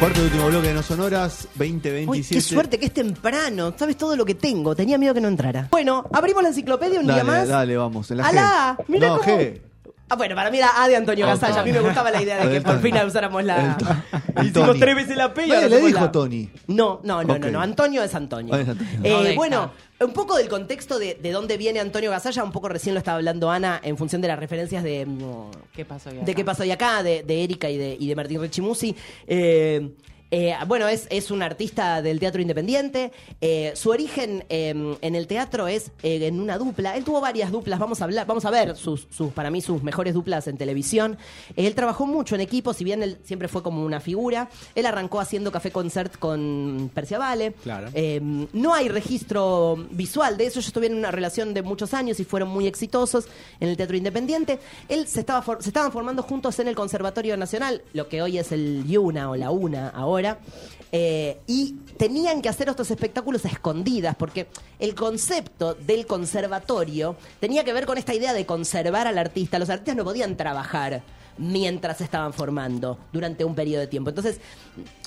Cuarto y último bloque de No Sonoras, 2027. Uy, qué suerte que es temprano. Sabes todo lo que tengo. Tenía miedo que no entrara. Bueno, abrimos la enciclopedia un dale, día más. Dale, vamos. En la ¡Alá! G. Mira no, cómo- G. Ah, bueno, para mí era A de Antonio Ah, Gasalla. A mí me gustaba la idea de que por fin usáramos la. El Hicimos Tony. tres veces la P y ahora le dijo la- Tony. No, no, no, Ok. no, no. Antonio es Antonio. Ah, es Antonio. Eh, No deja. bueno, un poco del contexto de, de dónde viene Antonio Gasalla, un poco recién lo estaba hablando Ana en función de las referencias de. mm, ¿Qué pasó hoy de qué pasó hoy acá, de, de Erika y de, y de Martín Rechimusi. Eh, eh, bueno, es, es un artista del teatro independiente. Eh, su origen eh, en el teatro es eh, en una dupla. Él tuvo varias duplas. Vamos a hablar, vamos a ver sus, sus, para mí, sus mejores duplas en televisión. Él trabajó mucho en equipo, si bien él siempre fue como una figura. Él arrancó haciendo café concert con Percia Vale. Claro. Eh, no hay registro visual de eso. Ellos tuvieron una relación de muchos años y fueron muy exitosos en el teatro independiente. Él se, estaba for- se estaban formando juntos en el Conservatorio Nacional, lo que hoy es el YUNA o la UNA ahora. Eh, y tenían que hacer estos espectáculos a escondidas, porque el concepto del conservatorio tenía que ver con esta idea de conservar al artista. Los artistas no podían trabajar mientras se estaban formando durante un periodo de tiempo. Entonces,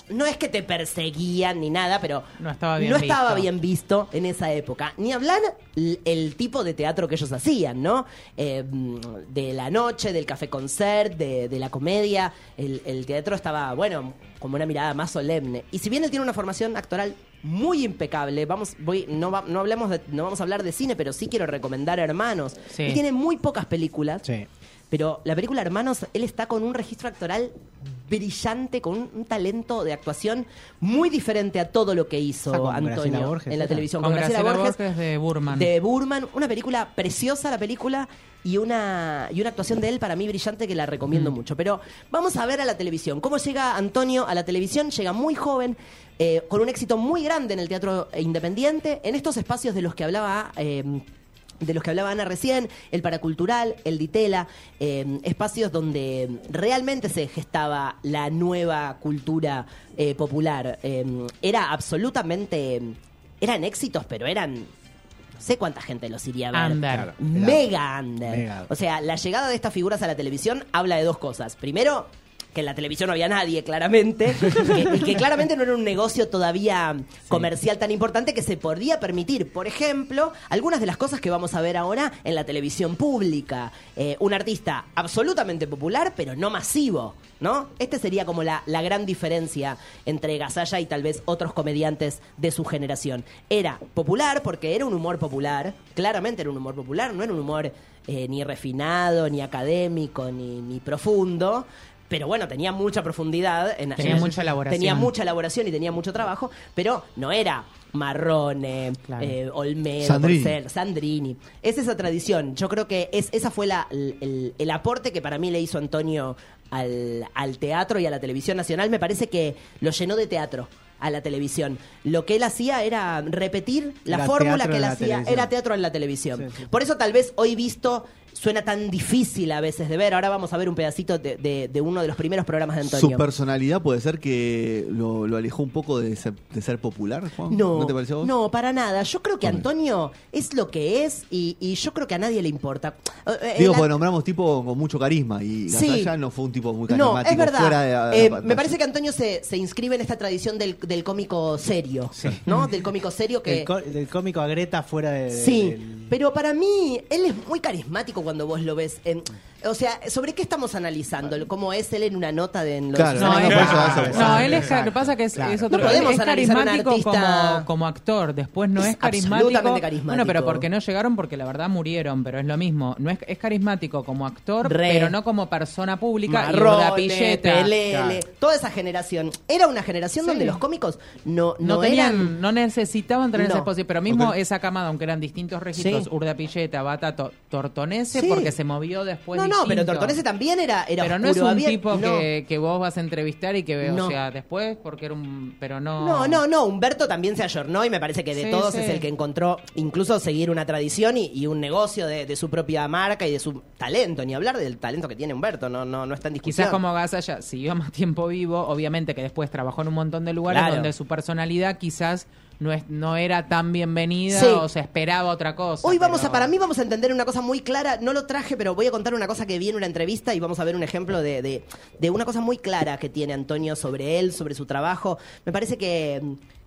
no es que te perseguían ni nada, pero No estaba bien no estaba visto. bien visto en esa época. Ni hablar el tipo de teatro que ellos hacían, ¿no? Eh, mm, de la noche, del café concert, de, de la comedia. El, el teatro estaba, bueno, como una mirada más solemne. Y si bien él tiene una formación actoral muy impecable, vamos, voy, no, va- no hablemos de, no vamos a hablar de cine, pero sí quiero recomendar Hermanos. Sí. Él tiene muy pocas películas. Sí. Pero la película Hermanos, él está con un registro actoral brillante, con un, un talento de actuación muy diferente a todo lo que hizo con Antonio Borges, en la televisión. Con Graciela Borges de Burman. De Burman, una película preciosa la película y una, y una actuación de él para mí brillante que la Mm. recomiendo mucho. Pero vamos a ver a la televisión. ¿Cómo llega Antonio a la televisión? Llega muy joven, eh, con un éxito muy grande en el teatro independiente, en estos espacios de los que hablaba... eh, de los que hablaba Ana recién, el paracultural, el ditela, eh, espacios donde realmente se gestaba la nueva cultura eh, popular. Eh, era absolutamente, eran éxitos, pero eran, no sé cuánta gente los iría a ver. Under. Mega under. Mega. O sea, la llegada de estas figuras a la televisión habla de dos cosas. Primero, que en la televisión no había nadie, claramente, que- y que claramente no era un negocio todavía comercial tan importante que se podía permitir, por ejemplo, algunas de las cosas que vamos a ver ahora en la televisión pública. Eh, un artista absolutamente popular, pero no masivo, ¿no? Este sería como la, la gran diferencia entre Gasalla y tal vez otros comediantes de su generación. Era popular porque era un humor popular, claramente era un humor popular, no era un humor eh, ni refinado, ni académico, ni, ni profundo. Pero bueno, tenía mucha profundidad. En, Tenía en- mucha elaboración. Tenía mucha elaboración y tenía mucho trabajo, pero no era Marrone, Claro. eh, Olmedo, Sandrini. Porcel, Sandrini. Es esa tradición. Yo creo que es, esa fue la, el, el- el aporte que para mí le hizo Antonio al, al teatro y a la televisión nacional. Me parece que lo llenó de teatro a la televisión. Lo que él hacía era repetir la fórmula que él hacía. televisión. Era teatro en la televisión. Sí, sí. Por eso tal vez hoy visto suena tan difícil a veces de ver. Ahora vamos a ver un pedacito de, de- de uno de los primeros programas de Antonio. Su personalidad puede ser que lo, lo alejó un poco de ser, de ser popular, Juan. No, te pareció a vos? no, para nada. Yo creo que. Antonio es lo que es y, y yo creo que a nadie le importa. Eh, eh, Digo, la- porque nombramos tipo con mucho carisma y Sí. No fue un tipo muy No, carismático. es verdad. fuera de la- la Eh, me parece que Antonio se, se inscribe en esta tradición del, del cómico serio, ¿no? Del cómico serio que... Del, có- del cómico a Greta fuera de. Sí, del- pero para mí él es muy carismático cuando vos lo ves. en- o sea, ¿sobre qué estamos analizando? ¿Cómo es él en una nota de en los Claro, No, no, él, no, exacto, él es, lo que pasa que es, Claro. es otro, No podemos es un carismático artista- como, como actor, después no Es es, carismático. absolutamente carismático. Bueno, pero porque no llegaron porque la verdad murieron, pero es lo mismo. No es, es carismático como actor, Re. pero no como persona pública y Marrone, Urdapilleta. Pelele, Claro. toda esa generación. Era una generación donde los cómicos no, No, no, tenían, eran... no necesitaban tener No. esa exposición, pero mismo Ok. esa camada, aunque eran distintos registros, Sí. Urdapilleta, Bata, To- Tortonese, Sí. porque se movió después No, pero. Tortonese también era, era Pero no es un había- tipo no. que, que vos vas a entrevistar y que ve, No. o sea, después, porque era un. Pero no. No, no, no, Humberto también se ayornó y me parece que de Sí, todos sí. es el que encontró incluso seguir una tradición y, y un negocio de, de su propia marca y de su talento, ni hablar del talento que tiene Humberto, no, no, no está en discusión. Quizás como Gasalla siguió más tiempo vivo, obviamente que después trabajó en un montón de lugares Claro. donde su personalidad quizás no, es, no era tan bienvenida Sí. o se esperaba otra cosa. Hoy vamos pero- a, para mí vamos a entender una cosa muy clara, no lo traje, pero voy a contar una cosa que vi en una entrevista y vamos a ver un ejemplo de, de- de una cosa muy clara que tiene Antonio sobre él, sobre su trabajo. Me parece que,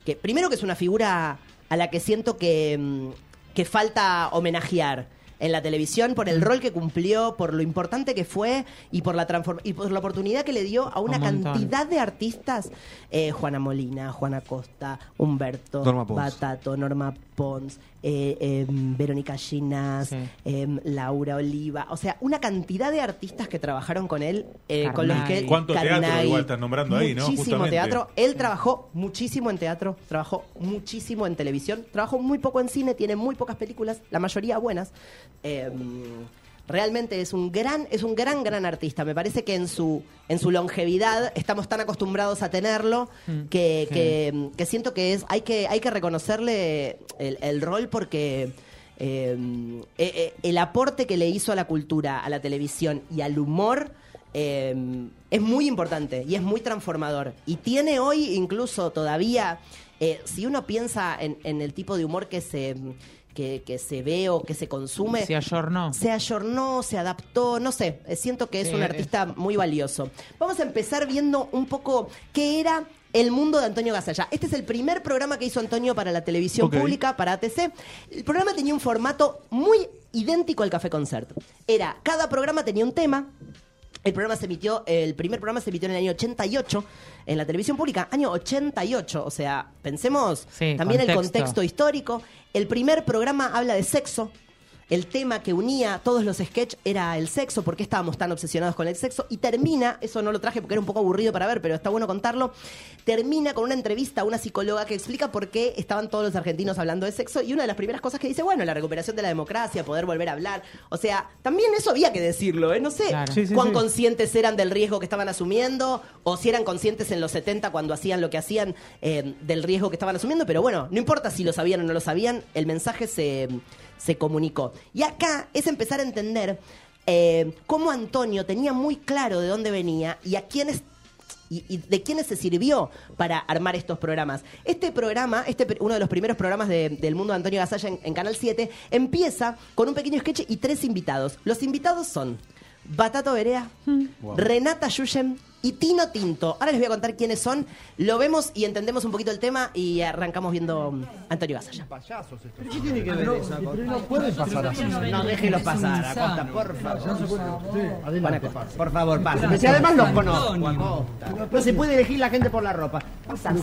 que primero que es una figura a la que siento que, mm, que falta homenajear en la televisión por el rol que cumplió, por lo importante que fue y por la transform- y por la oportunidad que le dio a una Un cantidad de artistas, eh, Juana Molina, Juana Costa, Humberto, Norma. Batato, Norma Pons, eh, eh, Verónica Ginás, Sí. eh, Laura Oliva, o sea, una cantidad de artistas que trabajaron con él, eh, con los que él- ¿Cuánto teatro igual estás nombrando ahí, no? Muchísimo Justamente. teatro. Él trabajó muchísimo en teatro, trabajó muchísimo en televisión, trabajó muy poco en cine, tiene muy pocas películas, la mayoría buenas. Realmente es un gran, es un gran, gran artista. Me parece que en su, en su longevidad estamos tan acostumbrados a tenerlo que, sí. que, que siento que es, hay que, hay que reconocerle el, el rol porque eh, eh, el aporte que le hizo a la cultura, a la televisión y al humor eh, es muy importante y es muy transformador. Y tiene hoy incluso todavía, si uno piensa en, en el tipo de humor que se, que, que se ve o que se consume, Se ayornó. se ayornó, se adaptó, no sé, eh, siento que es Sí, un es- artista muy valioso. Vamos a empezar viendo un poco qué era el mundo de Antonio Gasalla. Este es el primer programa que hizo Antonio para la televisión pública, para ATC. El programa tenía un formato muy idéntico al Café Concert. Era, cada programa tenía un tema, el programa se emitió, el primer programa se emitió en el año 88 en la televisión pública, año 88, o sea, pensemos Sí, también el contexto. contexto histórico. El primer programa habla de sexo. El tema que unía todos los sketches era el sexo, porque estábamos tan obsesionados con el sexo, y termina, eso no lo traje porque era un poco aburrido para ver, pero está bueno contarlo, termina con una entrevista a una psicóloga que explica por qué estaban todos los argentinos hablando de sexo, y una de las primeras cosas que dice, bueno, la recuperación de la democracia, poder volver a hablar, o sea, también eso había que decirlo, ¿eh? No sé Claro. Sí, sí, cuán sí. conscientes eran del riesgo que estaban asumiendo, o si eran conscientes en los 70 cuando hacían lo que hacían eh, del riesgo que estaban asumiendo, pero bueno, no importa si lo sabían o no lo sabían, el mensaje se, se comunicó. Y acá es empezar a entender eh, cómo Antonio tenía muy claro de dónde venía y a quiénes y, y de quiénes se sirvió para armar estos programas. Este programa, este uno de los primeros programas de- del mundo de Antonio Gasalla en, en Canal 7, empieza con un pequeño sketch y tres invitados. Los invitados son Batato Berea, Renata Yuyen y Tino Tinto. Ahora les voy a contar quiénes son. Lo vemos y entendemos un poquito el tema y arrancamos viendo um, Antonio Gasalla. No, déjelo pasar, Acosta, por favor. Juan Acosta, por favor, pase. Pero si además los conozco. No se puede elegir la gente por la ropa. Pasa.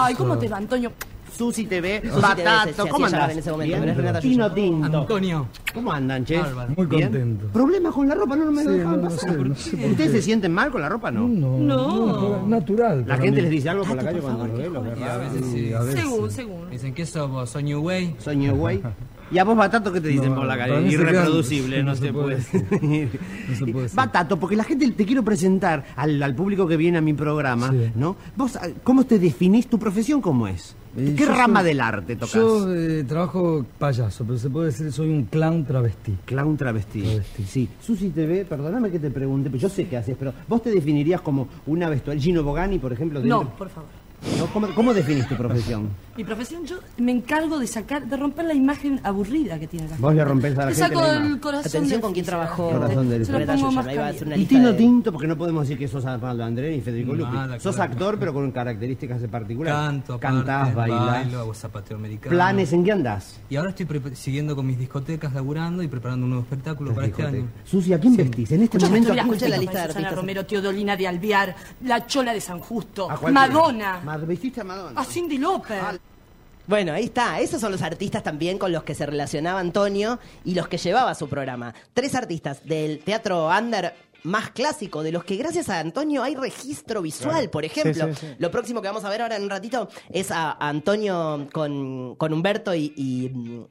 Ay, ¿cómo te va, Antonio? Susi TV, Susi Batato, ¿cómo andás? en ese momento, Bien. pero es Renata Tino Yuya. Tinto. Antonio. ¿Cómo andan, che? Bárbaro. Muy Bien. contento. ¿Problemas con la ropa? No, no me dejan pasar. ¿Ustedes se sienten mal con la ropa? No. No. natural. La gente les dice algo por la calle cuando los ve, los a veces sí, a veces. Según, según. Dicen que somos Soy New Way. Soñé, güey. ¿Y a vos, Batato, qué te dicen No, por la calle? Irreproducible, no, no se se puede. puede No se puede. Batato, porque la gente te quiero presentar al, al público que viene a mi programa, Sí. ¿no? ¿Vos ah, cómo te definís tu profesión? ¿Cómo es? Eh, ¿Qué rama soy- del arte tocas? Yo eh, trabajo payaso, pero se puede decir que soy un clown travesti. Clown travesti. Travesti. Sí. Susi TV, perdóname que te pregunte, pero yo sé qué haces, pero vos te definirías como una vestuaria. Gino Bogani, por ejemplo. No, por favor. ¿No? ¿Cómo, cómo definís tu profesión? Mi profesión, yo me encargo de sacar, de romper la imagen aburrida que tiene la Vos le rompés a la Le gente saco el corazón. Atención del con quién fisio. trabajó Corazón del Se lo pongo más Y Tino de- Tinto, porque no podemos decir que sos Arnaldo Andrés ni Federico Nada Lupi. Sos actor, pero con características particulares. Canto, aparte, Cantás, bailás. bailo, hago zapateo americano. ¿Planes en qué andás? Y ahora estoy siguiendo con mis discotecas, laburando y preparando un nuevo espectáculo para este año. Susi, ¿a quién vestís? En este momento. Mira, ¿a quién escucha la lista de. Romero, Teodolina de Alvear, La Chola de San Justo, ¿A cuál Madonna, ¿Vestiste a Madonna? a Cindy Lauper. Bueno, ahí está. Esos son los artistas también con los que se relacionaba Antonio y los que llevaba su programa. Tres artistas del teatro under más clásico, de los que gracias a Antonio hay registro visual, por ejemplo. Sí, sí, sí. Lo próximo que vamos a ver ahora en un ratito es a, a Antonio con, con Humberto y, y,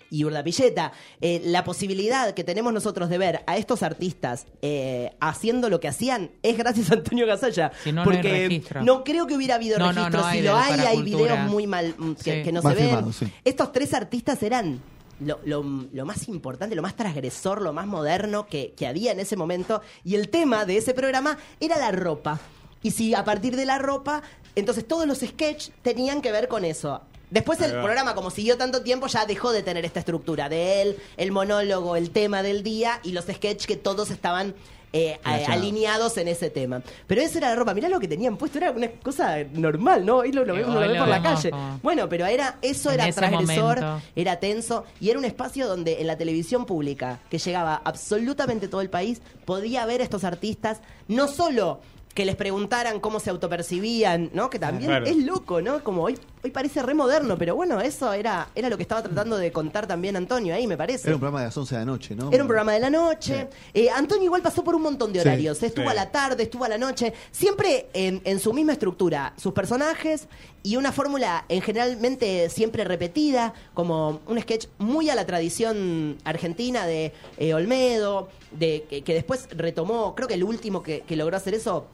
y Urdapilleta. Eh, la posibilidad que tenemos nosotros de ver a estos artistas eh, haciendo lo que hacían es gracias a Antonio Gasalla. Si no, porque no creo que hubiera habido No, no, registro. si lo hay, hay cultura. videos muy mal mm, que, Sí. que no se ven. Estos tres artistas eran lo, lo- más importante, lo más transgresor, lo más moderno que, que había en ese momento. Y el tema de ese programa era la ropa. Y si a partir de la ropa, entonces todos los sketches tenían que ver con eso. Después el programa, como siguió tanto tiempo, ya dejó de tener esta estructura de él, el monólogo, el tema del día y los sketches que todos estaban eh, a- alineados en ese tema. Pero esa era la ropa, mirá lo que tenían puesto, era una cosa normal, ¿no? Hoy lo, lo vemos, lo hoy ve lo por la vemos calle. como- Bueno, pero era eso En era transgresor, momento. era tenso y era un espacio donde en la televisión pública, que llegaba absolutamente todo el país, podía ver a estos artistas no solo que les preguntaran cómo se autopercibían, ¿no? Que también Claro. es loco, ¿no? Como hoy, hoy parece re moderno, pero bueno, eso era, era lo que estaba tratando de contar también Antonio ahí, me parece. Era un programa de las 11 de la noche, ¿no? Era un programa de la noche. Eh, Antonio igual pasó por un montón de Sí, horarios. Estuvo sí. a la tarde, estuvo a la noche. Siempre en, en su misma estructura. Sus personajes y una fórmula en generalmente siempre repetida, como un sketch muy a la tradición argentina de eh, Olmedo, de que, que después retomó, creo que el último que, que logró hacer eso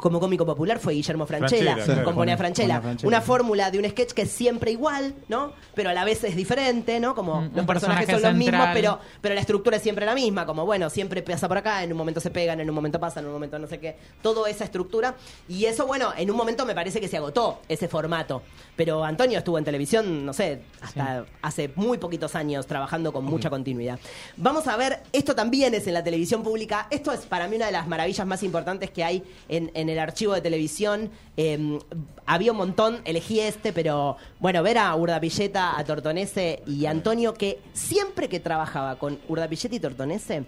como cómico popular fue Guillermo Franchella, con Ponea Ponea Franchella. Francella, Una fórmula de un sketch que es siempre igual, ¿no? Pero a la vez es diferente, ¿no? Como Un- los un personajes personaje son los mismos, pero pero la estructura es siempre la misma, como bueno, siempre pasa por acá, en un momento se pegan, en un momento pasan, en un momento no sé qué, toda esa estructura. Y eso, bueno, en un momento me parece que se agotó ese formato. Pero Antonio estuvo en televisión, no sé, hasta hace muy poquitos años trabajando con mucha continuidad. Vamos a ver, esto también es en la televisión pública, esto es para mí una de las maravillas más importantes que hay en, en el archivo de televisión. Eh, había un montón, elegí este, pero bueno, ver a Urdapilleta, a Tortonese y Antonio, que siempre que trabajaba con Urdapilleta y Tortonese,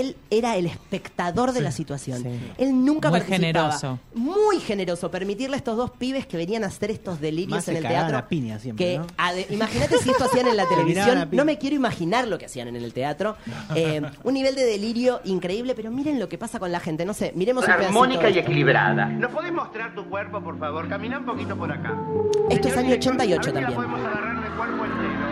él era el espectador de la situación. sí. Él nunca Muy participaba. generoso. Muy generoso. Permitirle a estos dos pibes que venían a hacer estos delirios Más se en el cagaban teatro. a piña siempre, que ¿no? ade- Imagínate si esto hacían en la miraban televisión. a piña. No me quiero imaginar lo que hacían en el teatro. Eh, un nivel de delirio increíble, pero miren lo que pasa con la gente. No sé, miremos un pedacito Armónica y equilibrada. ¿Nos podés mostrar tu cuerpo, por favor? Camina un poquito por acá. Esto es año director, 88 a ver si la también. podemos agarrar de cuerpo entero.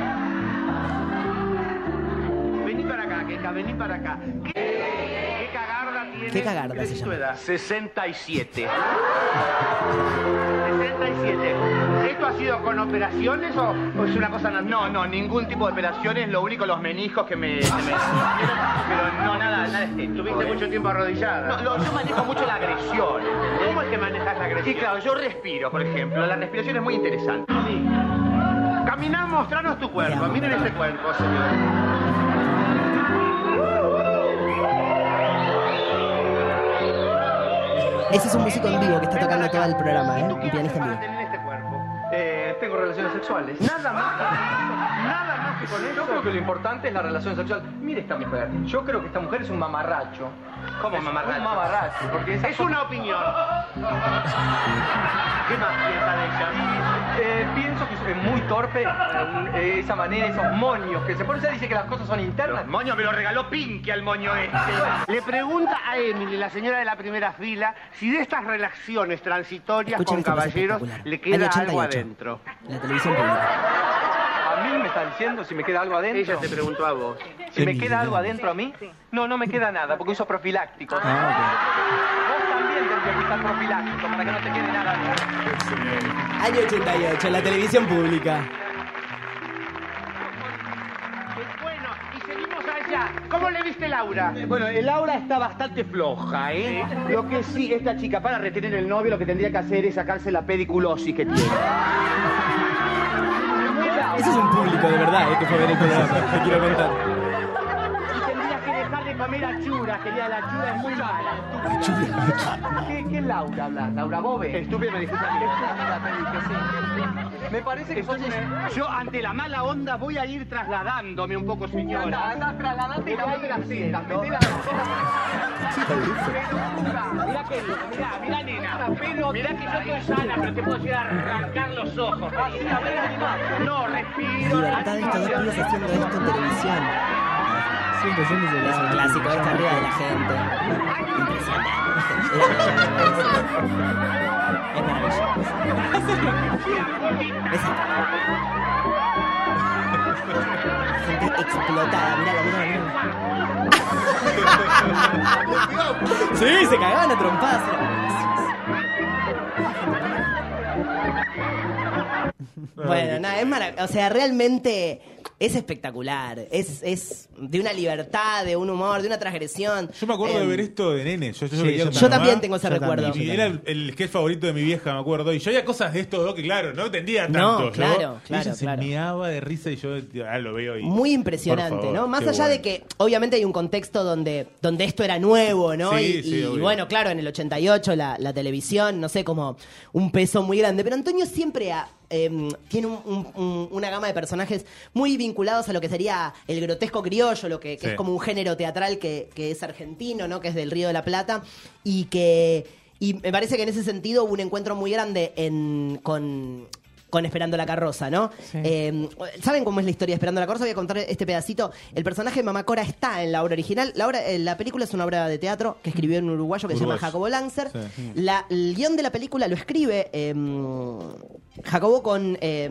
Vení para acá, Keka, vení para acá. ¿Qué, qué cagarda tiene? ¿Qué cagarda ¿Qué se llama? edad? 67. 67. ¿Esto ha sido con operaciones o, o es una cosa natural? No, no, ningún tipo de operaciones, lo único los menijos que me... Pero no, nada, nada estético. ¿Tuviste mucho tiempo arrodillada? No, lo- yo manejo mucho la agresión. ¿Cómo es que manejas la agresión? Sí, claro, yo respiro, por ejemplo. La respiración es muy interesante. Caminá, mostranos tu cuerpo. Miren ese cuerpo, señor. Ese es un músico en vivo que está tocando todo acá. el programa, ¿Y ¿eh? Un pianista en vivo. este cuerpo? Eh, tengo relaciones sexuales. Nada más. Nada más que con eso. Yo creo que lo importante es la relación sexual. Mire esta mujer. Yo creo que esta mujer es un mamarracho. ¿Cómo mamarracho? Un mamarracho, porque es una opinión. ¿Qué más piensa de ella? Eh, pienso que es muy torpe eh, esa manera, esos moños que se pone. Ella dice que las cosas son internas. moño me lo regaló Pinky al moño este. Le pregunta a Emily, la señora de la primera fila, si de estas relaciones transitorias Escuchen con caballeros le queda algo 88. adentro. La televisión pública. ¿A mí me está diciendo si me queda algo adentro? Ella te preguntó a vos. ¿Si me queda algo adentro a mí? No, no me queda nada, porque uso profiláctico. También profiláctico para que no te quede nada. Año 88, la televisión pública. Bueno, y seguimos allá. ¿Cómo le viste Laura? Bueno, el Laura está bastante floja, ¿eh? Lo que sí, esta chica para retener el novio lo que tendría que hacer es sacarse la pediculosis que tiene. Ese es un público de verdad, ¿eh? Que fue ver el programa. Te quiero contar. Comer achuras, querida, la achura es muy mala. ¿Qué, qué Laura habla? ¿Laura Bobe? Estúpida me dijiste a mí. Estúpida me dije, sí. Me parece que sos una- Yo, ante la mala onda, voy a ir trasladándome un poco, señora. Anda, anda, trasladate y mete las tetas, mete las Mira que mira, mira nena. Mira que yo estoy sana, pero te puedo llegar a arrancar los ojos. No, respiro. Libertad haciendo esto en televisión. Siempre, siempre se Es la- un clásico, está arriba de la gente. Impresionante. Es maravilloso. Gente explotada, mirala, mirala. Sí, se cagaban a trompadas. Bueno, nada, es maravilloso. O sea, realmente es espectacular. Es, es de una libertad, de un humor, de una transgresión. Yo me acuerdo de Em, ver esto de nene. Yo, yo Sí, yo Yo también tengo ese Yo recuerdo. también, Y era el, el sketch favorito de mi vieja, me acuerdo. Y yo había cosas de estos dos que, claro, no entendía No, tanto. claro, claro, ella se claro. meaba de risa y yo ah, lo veo y. Muy impresionante, favor, ¿no? Más allá de que obviamente hay un contexto donde, donde esto era nuevo, ¿no? Sí, y, sí, y bueno, claro, en el 88 la, la televisión, no sé, como un peso muy grande. Pero Antonio siempre ha, em, tiene un- un- un- una gama de personajes muy vinculados a lo que sería el grotesco criollo, lo que, que Sí. es como un género teatral que, que es argentino, ¿no? Que es del Río de la Plata y que... Y me parece que en ese sentido hubo un encuentro muy grande en, con, con Esperando la Carroza, ¿no? Sí. Eh, ¿Saben cómo es la historia de Esperando la Carroza? Voy a contar este pedacito. El personaje de Mamá Cora está en la obra original. La, obra, eh, la película es una obra de teatro que escribió un uruguayo que se llama. Jacobo Lancer. Sí. La- el guion de la película lo escribe eh, Jacobo con... eh,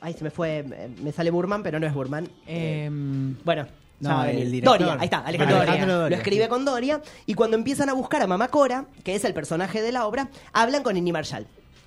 ay, se me fue... eh, Me sale Burman, pero no es Burman. Em, Bueno. No, el director. Doria, ahí está, Alejandro, Alejandro Doria. Doria. Lo escribe con Doria. Y cuando empiezan a buscar a Mamá Cora, que es el personaje de la obra, hablan con Nini Marshall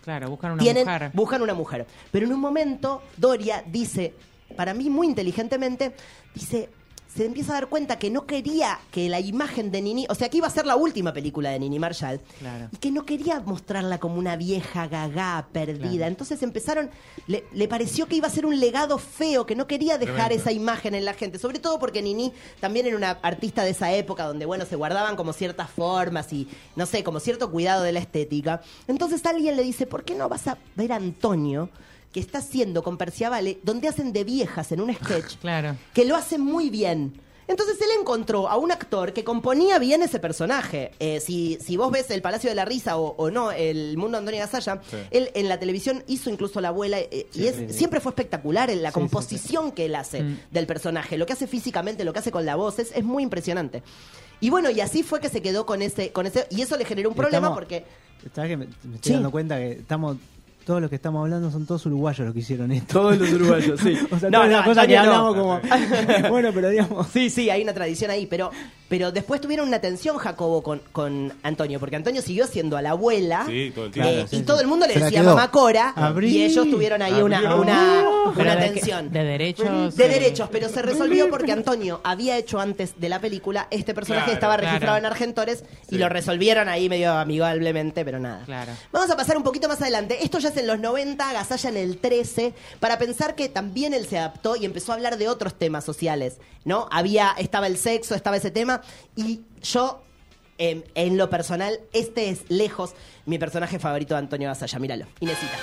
claro, buscan una tienen, mujer. buscan una mujer. Pero en un momento, Doria dice, para mí muy inteligentemente, dice, se empieza a dar cuenta que no quería que la imagen de Nini, o sea, que iba a ser la última película de Nini Marshall, Claro. y que no quería mostrarla como una vieja gagá perdida. Claro. Entonces empezaron, le, le pareció que iba a ser un legado feo, que no quería dejar Tremendo. esa imagen en la gente, sobre todo porque Nini también era una artista de esa época donde, bueno, se guardaban como ciertas formas y, no sé, como cierto cuidado de la estética. Entonces alguien le dice, ¿por qué no vas a ver a Antonio? Que está haciendo con Perciavale, donde hacen de viejas en un sketch, Claro. que lo hacen muy bien. Entonces él encontró a un actor que componía bien ese personaje. Eh, si, si vos ves El Palacio de la Risa o, o no, El Mundo de Antonio Gasalla, Sí. él en la televisión hizo incluso la abuela eh, y es, siempre fue espectacular en la composición que él hace Mm. del personaje. Lo que hace físicamente, lo que hace con la voz, es, es muy impresionante. Y bueno, y así fue que se quedó con ese, con ese, y eso le generó un problema Estamos- porque ¿Sabes que me, me estoy Sí. dando cuenta que estamos todos los que estamos hablando son todos uruguayos los que hicieron esto? Todos los uruguayos, sí. O sea, No, no, las cosas que hablamos como... bueno, pero digamos... Sí, sí, hay una tradición ahí, pero, pero después tuvieron una tensión Jacobo con, con Antonio, porque Antonio siguió siendo a la abuela Sí, todo el eh, sí, y sí. todo el mundo le Se la decía quedó. mamá Cora Abrí. y ellos tuvieron ahí una, una, Pero una de, tensión. de derechos. De eh, derechos, pero se resolvió porque Antonio había hecho antes de la película, este personaje Claro, estaba registrado claro. en Argentores y Sí. lo resolvieron ahí medio amigablemente, pero nada. Claro. Vamos a pasar un poquito más adelante. Esto ya es en los 90, Gasalla en el 13, para pensar que también él se adaptó y empezó a hablar de otros temas sociales, ¿no? Había, estaba el sexo, estaba ese tema, y yo, em, en lo personal, este es lejos mi personaje favorito de Antonio Gasalla. Míralo, Inesita.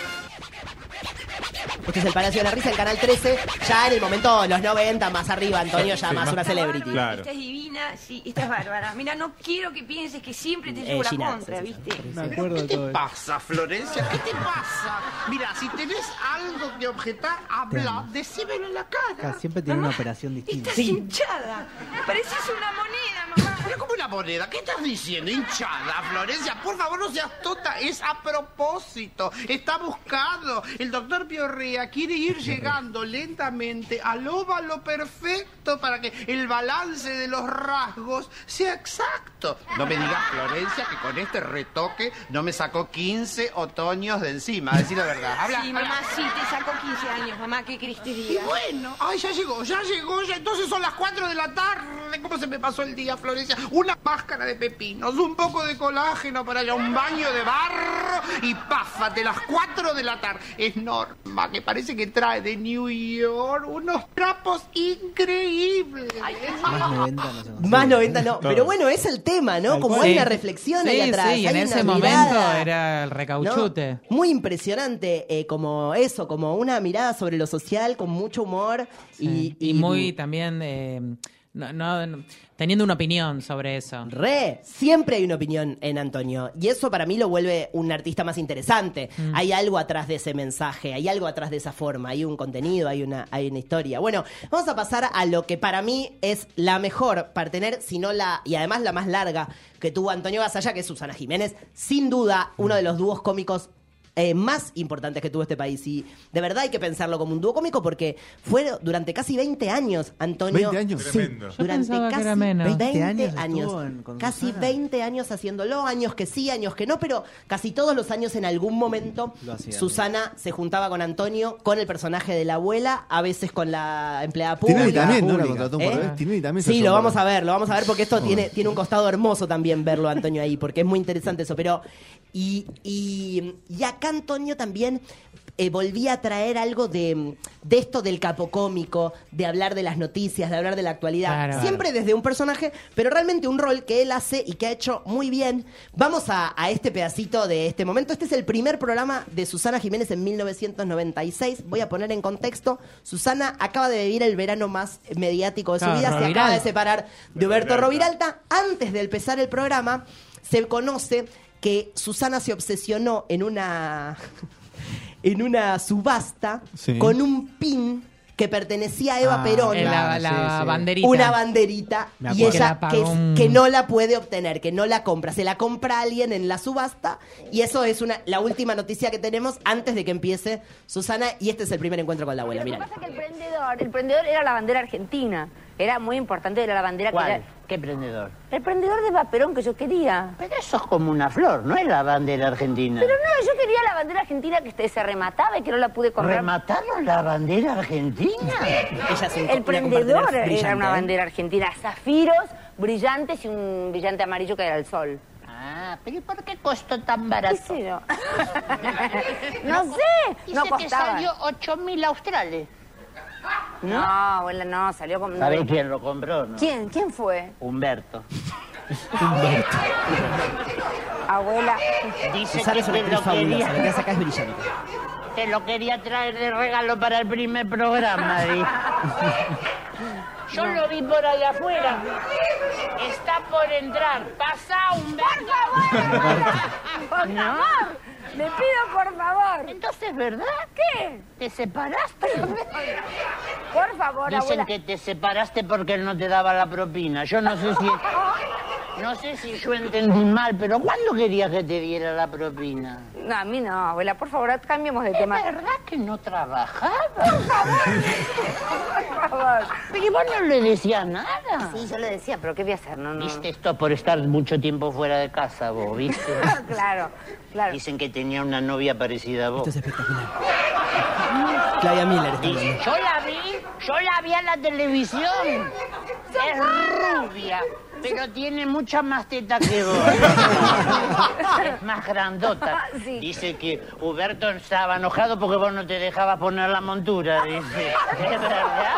Este es el Palacio de la Risa en Canal 13, ya en el momento de los 90, más arriba, Antonio ya Sí, más más- una celebrity. Claro. Esta es divina, sí, esta es bárbara. Mira, no quiero que pienses que siempre te llevo Eh, la Gina, contra, sí, sí, ¿viste? Me acuerdo de todo eso. pasa, Florencia? ¿Qué te pasa? Mira, si tenés algo que objetar, habla, decímelo en la cara. Acá siempre tiene una operación distinta. Estás hinchada. Pareces una moneda, mamá. Pero como una moneda, ¿qué estás diciendo? Hinchada, Florencia, por favor no seas tonta, es a propósito, está buscado. El doctor Piorrea quiere ir llegando lentamente al óvalo perfecto para que el balance de los rasgos sea exacto. No me digas, Florencia, que con este retoque no me sacó 15 otoños de encima, a decir la verdad. Habla, Sí, habla. mamá, sí, te sacó 15 años, mamá, ¿qué querés Y bueno, ay, ya llegó, ya llegó, ya entonces son las 4 de la tarde. ¿Cómo se me pasó el día, Florencia? Una máscara de pepinos, un poco de colágeno para allá, un baño de barro y páfate las 4 de la tarde. Es Norma, que parece que trae de New York unos trapos increíbles. Más 90 no sé. Más 90 no, pero bueno, es el tema, ¿no? Como hay una reflexión Sí, ahí atrás. sí, en ese momento era el ¿no? recauchute. Muy impresionante, eh, como eso, como una mirada sobre lo social con mucho humor. Y, muy también, eh, no- no- teniendo una opinión sobre eso. Re, siempre hay una opinión en Antonio. Y eso para mí lo vuelve un artista más interesante. Mm. Hay algo atrás de ese mensaje, hay algo atrás de esa forma, hay un contenido, hay una, hay una historia. Bueno, vamos a pasar a lo que para mí es la mejor partener, si no la, y además la más larga que tuvo Antonio Gasalla, que es Susana Jiménez. Sin duda, uno de los dúos cómicos eh, más importantes que tuvo este país. Y de verdad hay que pensarlo como un dúo cómico porque fue durante casi 20 años, Antonio. 20 años. Sí, Tremendo. Yo durante casi era menos. 20, 20 años años. en- casi Susana. 20 años haciéndolo, años que sí, años que no, pero casi todos los años en algún momento Susana se juntaba con Antonio, con el personaje de la abuela, a veces con la empleada pública. Tinelli también, ¿no? La por ¿Eh? vez. Tinelli también se Sí, lo vamos a ver, lo vamos a ver porque esto tiene, tiene un costado hermoso también verlo Antonio ahí, porque es muy interesante eso. Pero, y, y, y acá Antonio también eh, volvía a traer algo de, de esto del capo cómico, de hablar de las noticias, de hablar de la actualidad. Claro. Siempre desde un personaje, pero realmente un rol que él hace y que ha hecho muy bien. Vamos a, a este pedacito de este momento. Este es el primer programa de Susana Jiménez en 1996. Voy a poner en contexto. Susana acaba de vivir el verano más mediático de su Claro, vida. Se acaba de separar de Huberto. Roviralta. Antes de empezar el programa, se conoce que Susana se obsesionó en una en una subasta Sí. con un pin que pertenecía a Eva Ah, Perón. La la sí, sí. banderita. Una banderita y ella Que un- no la puede obtener, que no la compra. Se la compra alguien en la subasta y eso es una la última noticia que tenemos antes de que empiece Susana y este es el primer encuentro con la abuela. Lo que Mira. pasa es que el prendedor, el prendedor era la bandera argentina. Era muy importante, era la bandera que ¿Cuál? era... ¿Qué prendedor? El prendedor de Vaperón que yo quería. Pero eso es como una flor, no es la bandera argentina. Pero no, yo quería la bandera argentina que se remataba y que no la pude comprar. ¿Remataron la bandera argentina? El prendedor era una bandera argentina. Zafiros brillantes y un brillante amarillo que era el sol. Ah, pero ¿y por qué costó tan ¿Qué barato? sé yo? no sé, Dice no que costaba. salió 8 mil australes. No, abuela, no, salió como... ¿Sabés quién lo compró, no? ¿Quién? ¿Quién fue? Humberto. Abuela. Dice que te lo, fabulosa, lo que quería, hace acá es brillante. te lo quería traer de regalo para el primer programa, dijo. Yo lo vi por allá afuera. Está por entrar. Pasa, Humberto. Por favor, le pido por favor. Entonces, ¿verdad? ¿Qué? ¿Te separaste? Por favor, Dicen abuela. que te separaste porque él no te daba la propina. Yo no sé si... No sé si yo entendí mal, pero ¿cuándo querías que te diera la propina? No, a mí no, abuela, por favor, cambiemos de ¿Es tema. verdad que no trabajaba? Por favor. Pero vos no le decías nada. Sí, yo le decía, pero ¿qué voy a hacer? No, no. Viste esto por estar mucho tiempo fuera de casa, vos, ¿viste? claro, claro. Dicen que tenía una novia parecida a vos. Esto es espectacular. Claudia Miller está yo la vi, yo la vi en la televisión. Es rubia, pero tiene mucha más teta que vos. es más grandota. Sí. Dice que Huberto estaba enojado porque vos no te dejabas poner la montura, dice. ¿Es verdad?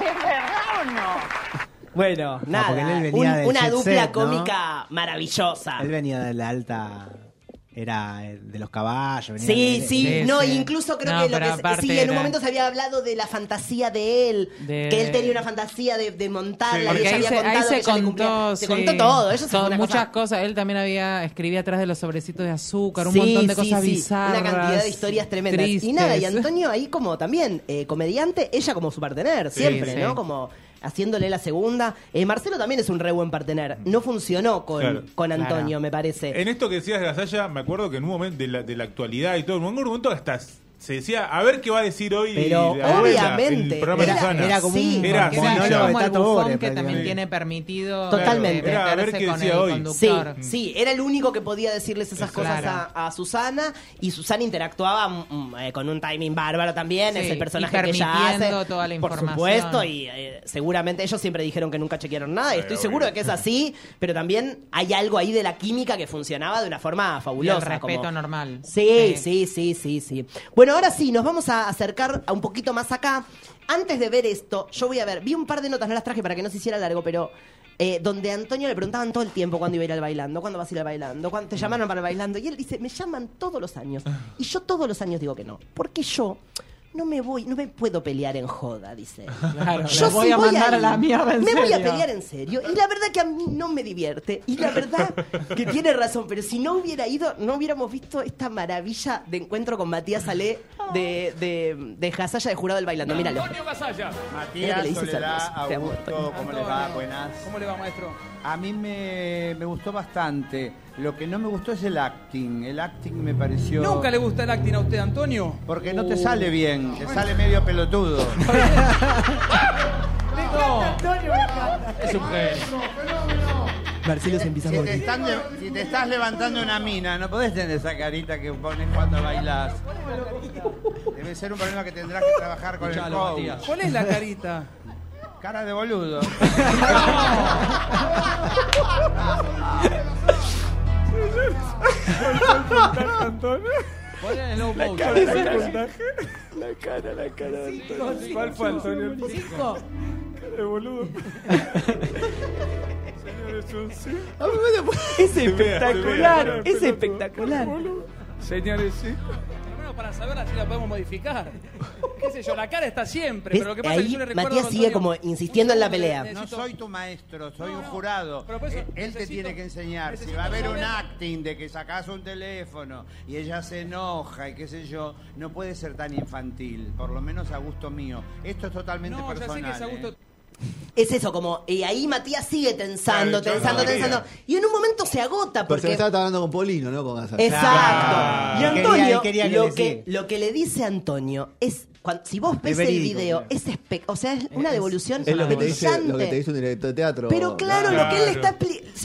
¿Es verdad o no? Bueno, No, nada. él venía un- del una dupla set, ¿no? cómica maravillosa. Él venía de la alta. Era eh, de los caballos. venía Sí, de- sí, Sí, no, sí. incluso creo No, que lo que aparte sí, en un era- momento se había hablado de la fantasía de él, De- que él tenía una fantasía de, de montarla y Porque ella ahí había se, contado ahí se que le cumplía- contó, se sí. contó todo, eso muchas cosa- cosas. Él también había escribía atrás de los sobrecitos de azúcar, un Sí, montón de sí, cosas sí, bizarras. Una cantidad de historias tremendas. Y nada, y Antonio ahí como también eh, comediante, ella como su partener, Sí, siempre, sí. ¿no? Como haciéndole la segunda. Eh, Marcelo también es un re buen partener. No funcionó con, Claro. con Claro. Antonio, me parece. En esto que decías, Gasalla, me acuerdo que en un momento de la, de la actualidad y todo, en un momento hasta se decía, a ver qué va a decir hoy Pero la abuela, obviamente, el programa de era- Susana. era como Sí, un Era era como el Tato bufón que también tiene permitido Totalmente. eh, Era a ver qué con decía el hoy. Sí, conductor. sí, era el único que podía decirles esas cosas Claro. a, a Susana y Susana interactuaba mm, eh, con un timing bárbaro también, Sí, es el y personaje que ella hace. permitiendo toda la Por supuesto, y eh, seguramente ellos siempre dijeron que nunca chequearon nada y estoy seguro de que es así, pero también hay algo ahí de la química que funcionaba de una forma Y el fabulosa. respeto como- normal. Sí, sí, sí, sí, sí. Bueno, ahora sí, nos vamos a acercar a un poquito más acá. Antes de ver esto, yo voy a ver, vi un par de notas, no las traje para que no se hiciera largo, pero eh, donde a Antonio le preguntaban todo el tiempo cuándo iba a ir al bailando, cuándo vas a ir al bailando, cuándo te llamaron para el bailando, y él dice, me llaman todos los años. Y yo todos los años digo que no, porque yo no me voy, no me puedo pelear en joda, dice. Claro, Yo me voy sí a mandar a ir. la mierda en Me voy a serio. pelear en serio. Y la verdad que a mí no me divierte. Y la verdad que tiene razón. Pero si no hubiera ido, no hubiéramos visto esta maravilla de encuentro con Matías Salé de, de, de Hasaya de Jurado del Bailando. Míralo. Mira que le Matías, Soledad, Augusto, ¿cómo les va? Buenas. ¿Cómo le va, maestro? A mí me, me gustó bastante. Lo que no me gustó es el acting. El acting me pareció... ¿Nunca le gusta el acting a usted, Antonio? Porque no te Uh. sale bien, te sale medio pelotudo. Es un genio. Marcelo se empieza a Si te, están si te estás levantando una mina, no podés tener esa carita que pones cuando bailas. Debe ser un problema que tendrás que trabajar con Escuchalo, el coach. Matías. ¿Cuál es la carita? Cara de boludo. ¿Cuál es el low La motion? cara, ¿Cuál la es el cara. puntaje? La cara, la cara de Antonio. ¿Cuál fue, Antonio? Cinco. De boludo. Señores, son cinco. Es espectacular, es espectacular. Señores, sí. Para saberla si la podemos modificar. ¿Qué sé yo? La cara está siempre, ¿Ves? pero lo que pasa es que Ahí yo le recuerdo Matías sigue como insistiendo en la pelea. No soy tu maestro, soy un no, jurado. pero por eso Eh, Él te necesito- tiene que enseñar. Si necesito va a haber un saber- acting de que sacas un teléfono y ella se enoja y qué sé yo, no puede ser tan infantil, por lo menos a gusto mío. Esto es totalmente No, ya sé personal. que es a gusto- ¿eh? Es eso, como, y ahí Matías sigue tensando, Claro, yo tensando, quería. tensando. Y en un momento se agota Pero se me porque. estaba hablando con Polino, ¿no? Con. Exacto. Y Quería- Antonio, quería que lo, que, lo que le dice Antonio es. Si vos ves Es el video, claro. es espe- o sea, es una devolución Es lo que, te dice, lo que te dice un director de teatro. Pero claro, lo que él le está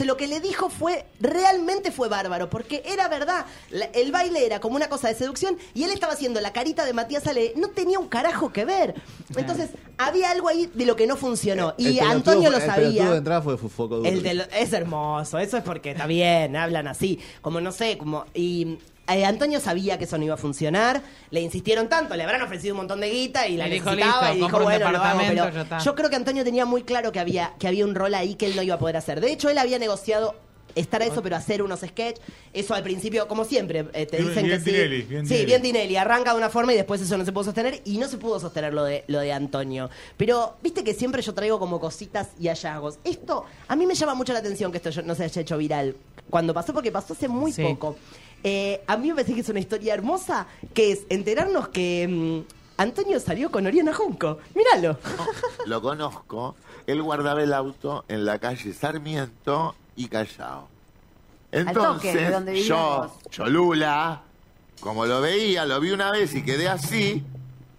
lo que le dijo fue realmente fue bárbaro, porque era verdad. La- el baile era como una cosa de seducción y él estaba haciendo la carita de Matías Ale, no tenía un carajo que ver. Entonces, había algo ahí de lo que no funcionó y El pelotudo Antonio lo fue- El de sabía. entrada fue Foco Duro. El de lo- es hermoso, eso es porque está bien, hablan así, como no sé, como y eh, Antonio sabía que eso no iba a funcionar, le insistieron tanto, le habrán ofrecido un montón de guita y la Y dijo, necesitaba "Listo, y dijo, bueno, lo hago", pero yo creo que Antonio tenía muy claro que había que había un rol ahí que él no iba a poder hacer. De hecho, él había negociado estar a eso, pero hacer unos sketch. Eso al principio, como siempre, eh, te dicen bien que sí. Tinelli, bien sí, Tinelli. bien Tinelli. Arranca de una forma y después eso no se pudo sostener. Y no se pudo sostener lo de, lo de Antonio. Pero, viste que siempre yo traigo como cositas y hallazgos. Esto, a mí me llama mucho la atención que esto no se haya hecho viral. Cuando pasó, porque pasó hace muy Sí. poco. Eh, a mí me parece que es una historia hermosa, que es enterarnos que mm, Antonio salió con Oriana Junco. Míralo. Lo conozco. Él guardaba el auto en la calle Sarmiento y Callao. toque, de donde Entonces, yo. Cholula, como lo veía, lo vi una vez y quedé así,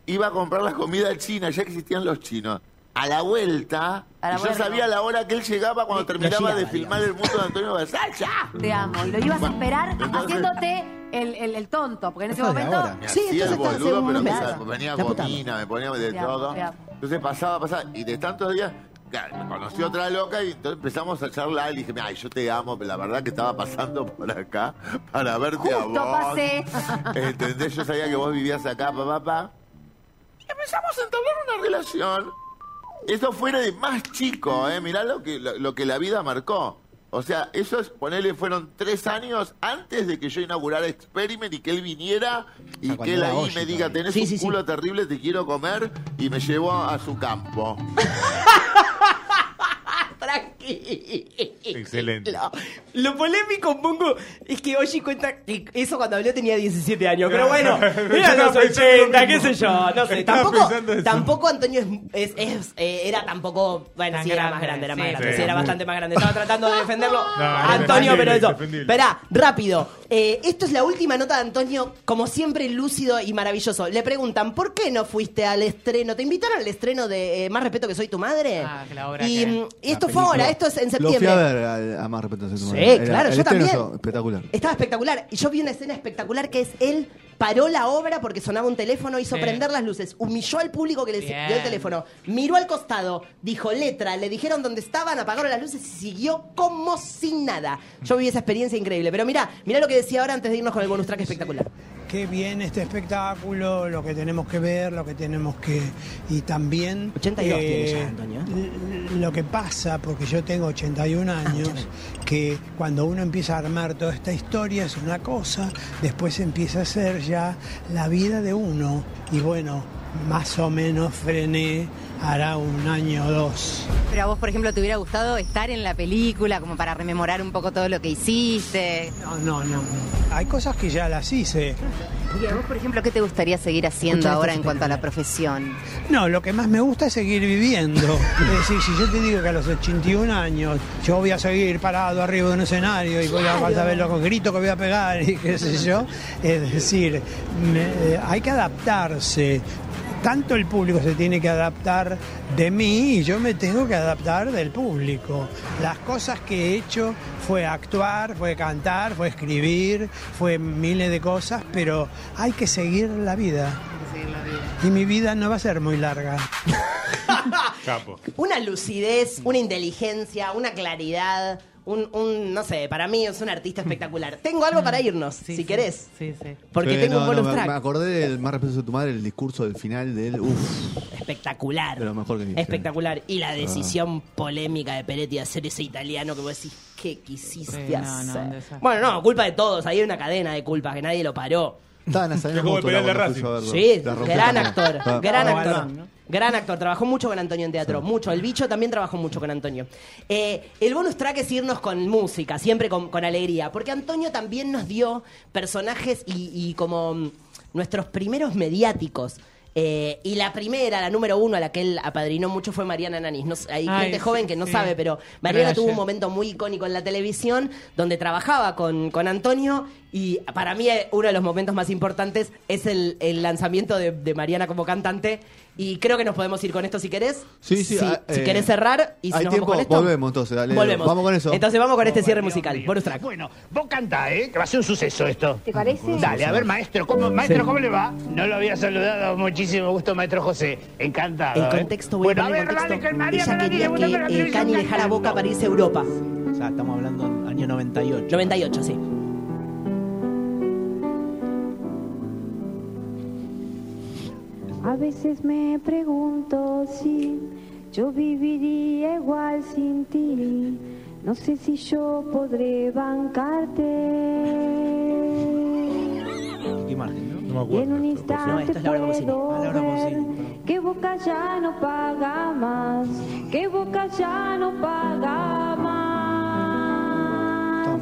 iba a comprar la comida china, ya existían los chinos. A la vuelta, A la y yo vuelta. sabía la hora que él llegaba cuando terminaba de filmar el mundo de Antonio Basaya. Te amo. Y lo ibas a esperar entonces- haciéndote el, el, el tonto, porque en ese momento... Me hacía el boludo, pero me, venía gomina, me ponía de todo. Entonces pasaba, pasaba, y de tantos días, me conoció otra loca y entonces empezamos a charlar y dije, ay, yo te amo, pero la verdad que estaba pasando por acá para verte a Justo vos. pasé. ¿Entendés? Yo sabía que vos vivías acá, papá, papá. Y empezamos a entablar una relación. Eso fuera de más chico, ¿eh? Mirá lo que, lo, lo que la vida marcó. O sea, eso es, ponele, fueron tres años antes de que yo inaugurara Experiment y que él viniera y que él ahí me diga, tenés Sí, un sí, sí. culo terrible, te quiero comer, y me llevó a su campo. Excelente. Lo, lo polémico, pongo, es que Oshi cuenta que eso cuando habló tenía 17 años. Pero bueno, era Estaba los pensando lo 80, qué sé yo, no sé. Tampoco, tampoco Antonio es, es- es, eh, era tampoco, bueno, Tan sí, era más grande, era más sí. grande, Sí, sí, era muy- bastante más grande. Estaba tratando de defenderlo. No, Antonio, pero eso. Esperá, rápido. Eh, esto es la última nota de Antonio, como siempre, lúcido y maravilloso. Le preguntan, ¿por qué no fuiste al estreno? ¿Te invitaron al estreno de eh, Más respeto que soy tu madre? Ah, que la obra y que- mm, esto fue ahora. Esto es en Lo septiembre. fui a ver a, a más Sí. Era- claro, el yo estreno también. espectacular. Estaba espectacular. Y yo vi una escena espectacular que es él paró la obra porque sonaba un teléfono, hizo Sí. prender las luces, humilló al público que le Bien. dio el teléfono, miró al costado, dijo letra, le dijeron dónde estaban, apagaron las luces y siguió como si nada. Yo viví esa experiencia increíble. Pero mira, mira lo que decía ahora antes de irnos con el bonus track espectacular. Qué bien este espectáculo, lo que tenemos que ver, lo que tenemos que... Y también... 82 tiene ya, eh, Antonio. l- Lo que pasa, porque yo tengo 81 años, que cuando uno empieza a armar toda esta historia es una cosa, después empieza a ser ya la vida de uno. Y bueno, más o menos frené hará un año o dos. Pero a vos, por ejemplo, ¿te hubiera gustado estar en la película como para rememorar un poco todo lo que hiciste? No, no, no. Hay cosas que ya las hice. Y a vos, por ejemplo, ¿qué te gustaría seguir haciendo Muchas ahora en cuanto a la profesión? No, lo que más me gusta es seguir viviendo. Es decir, si yo te digo que a los 81 años yo voy a seguir parado arriba de un escenario y voy a Claro. saber los gritos que voy a pegar y qué sé yo, es decir, me- eh, hay que adaptarse. Tanto el público se tiene que adaptar de mí y yo me tengo que adaptar del público. Las cosas que he hecho fue actuar, fue cantar, fue escribir, fue miles de cosas, pero hay que seguir la vida. Y mi vida no va a ser muy larga. Capo. Una lucidez, una inteligencia, una claridad, un, un- no sé, para mí es un artista espectacular. Tengo algo para irnos, si querés. Sí, sí. Porque Sí, tengo no, un bonus no, me, track me acordé del más respeto de tu madre, el discurso del final de él. Uf, espectacular. de lo mejor que dije. Espectacular. Y la Ah. decisión polémica de Peretti de hacer ese italiano que vos decís, ¿qué quisiste Sí, no, no, hacer? desastre. bueno, no, culpa de todos. Ahí hay una cadena de culpas que nadie lo paró. Estaban a salir Es como el penal de Racing. Sí, gran actor, Ah. gran O actor. Gran actor, trabajó mucho con Antonio en teatro, mucho. El bicho también trabajó mucho con Antonio. Eh, el bonus track es irnos con música, siempre con, con alegría, porque Antonio también nos dio personajes y, y como mm, nuestros primeros mediáticos. Eh, y la primera, la número uno, a la que él apadrinó mucho fue Mariana Nanis. No hay Ay, gente sí, joven que no sí. sabe, pero Mariana tuvo un momento muy icónico en la televisión donde trabajaba con, con Antonio y para mí eh, uno de los momentos más importantes es el, el lanzamiento de, de Mariana como cantante y creo que nos podemos ir con esto si querés. Sí, sí, Si, ah, si eh, querés cerrar y si hay nos tiempo, vamos con esto. volvemos entonces, dale, Volvemos. vamos con eso. Entonces vamos con este cierre musical. Bonus track. Bueno, vos cantá, ¿eh? Que va a ser un suceso esto. ¿Te parece? Dale, a ver, maestro, ¿cómo, maestro, Sí. ¿cómo le va? No lo había saludado, muchísimo gusto, maestro José. Encantado. El ¿eh? contexto, voy bueno, a ver, el dale, que María Ella quería que eh, Cani dejara Boca para irse a Europa. O sea, estamos hablando del año 98. 98, sí. A veces me pregunto si yo viviría igual sin ti. No sé si yo podré bancarte. Imagen, ¿no? No me Y en acuerdo. un No, instante es Pausini. puedo Ah, Laura ver que Boca ya no paga más. Que Boca ya no paga más.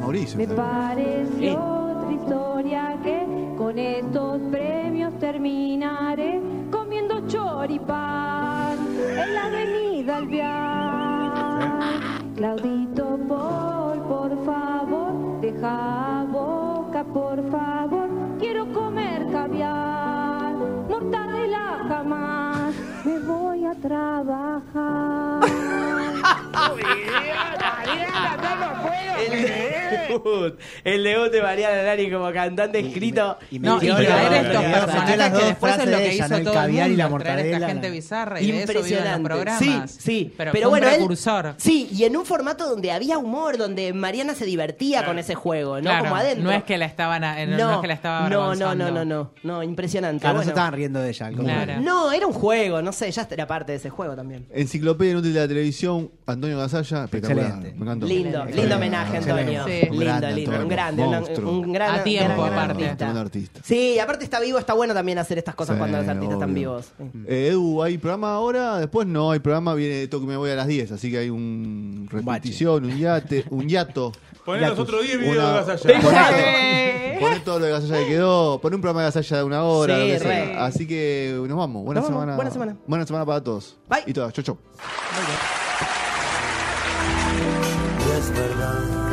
Mauricio. Me pareció Sí. otra historia que con estos premios terminaré comiendo choripán en la avenida Alvear. Claudito Paul, por favor, deja boca, por favor, quiero comer caviar, mortadela jamás, me voy a trabajar. El debut, el debut de Mariana Nani como cantante escrito. y me No, y traer estos personajes que después es lo que hizo ¿no? El todo el caviar y la mundo, traer esta gente bizarra y de eso Impresionante. Sí, sí. Pero, bueno, un él- sí, y en un formato donde había humor, donde Mariana se divertía con ese juego, ¿no? Claro, Como adentro. no es que la estaban a- no, no es que la estaba no, no, no, no, no, no, impresionante. Claro, se estaban riendo de ella. Claro. No, era un juego, no sé, ya era parte de ese juego también. Enciclopedia inútil de la televisión, Antonio Gasalla, espectacular. Excelente. Me encantó. Lindo, lindo homenaje. Antonio. Sí. Un Lindo, grande, lindo, un grande, un, Monstruo. un gran, A tiempo, gran, gran aparte. artista. Un artista. Sí, aparte está vivo, está bueno también hacer estas cosas Sí, cuando los artistas están vivos. Sí. Eh, Edu, ¿hay programa ahora? Después no, hay programa, viene Toque Me Voy a las 10, así que hay un repetición, un yate, un yato. Poné los otros 10 videos Una- de Gasalla. Poné, poné todo lo de Gasalla que quedó, poné un programa de Gasalla de una hora. Sí, lo que sea. re. Así que nos vamos. Buena Nos vamos. semana. Buena semana. Buena semana para todos. Bye. Y todas. Chau, chau. Y es verdad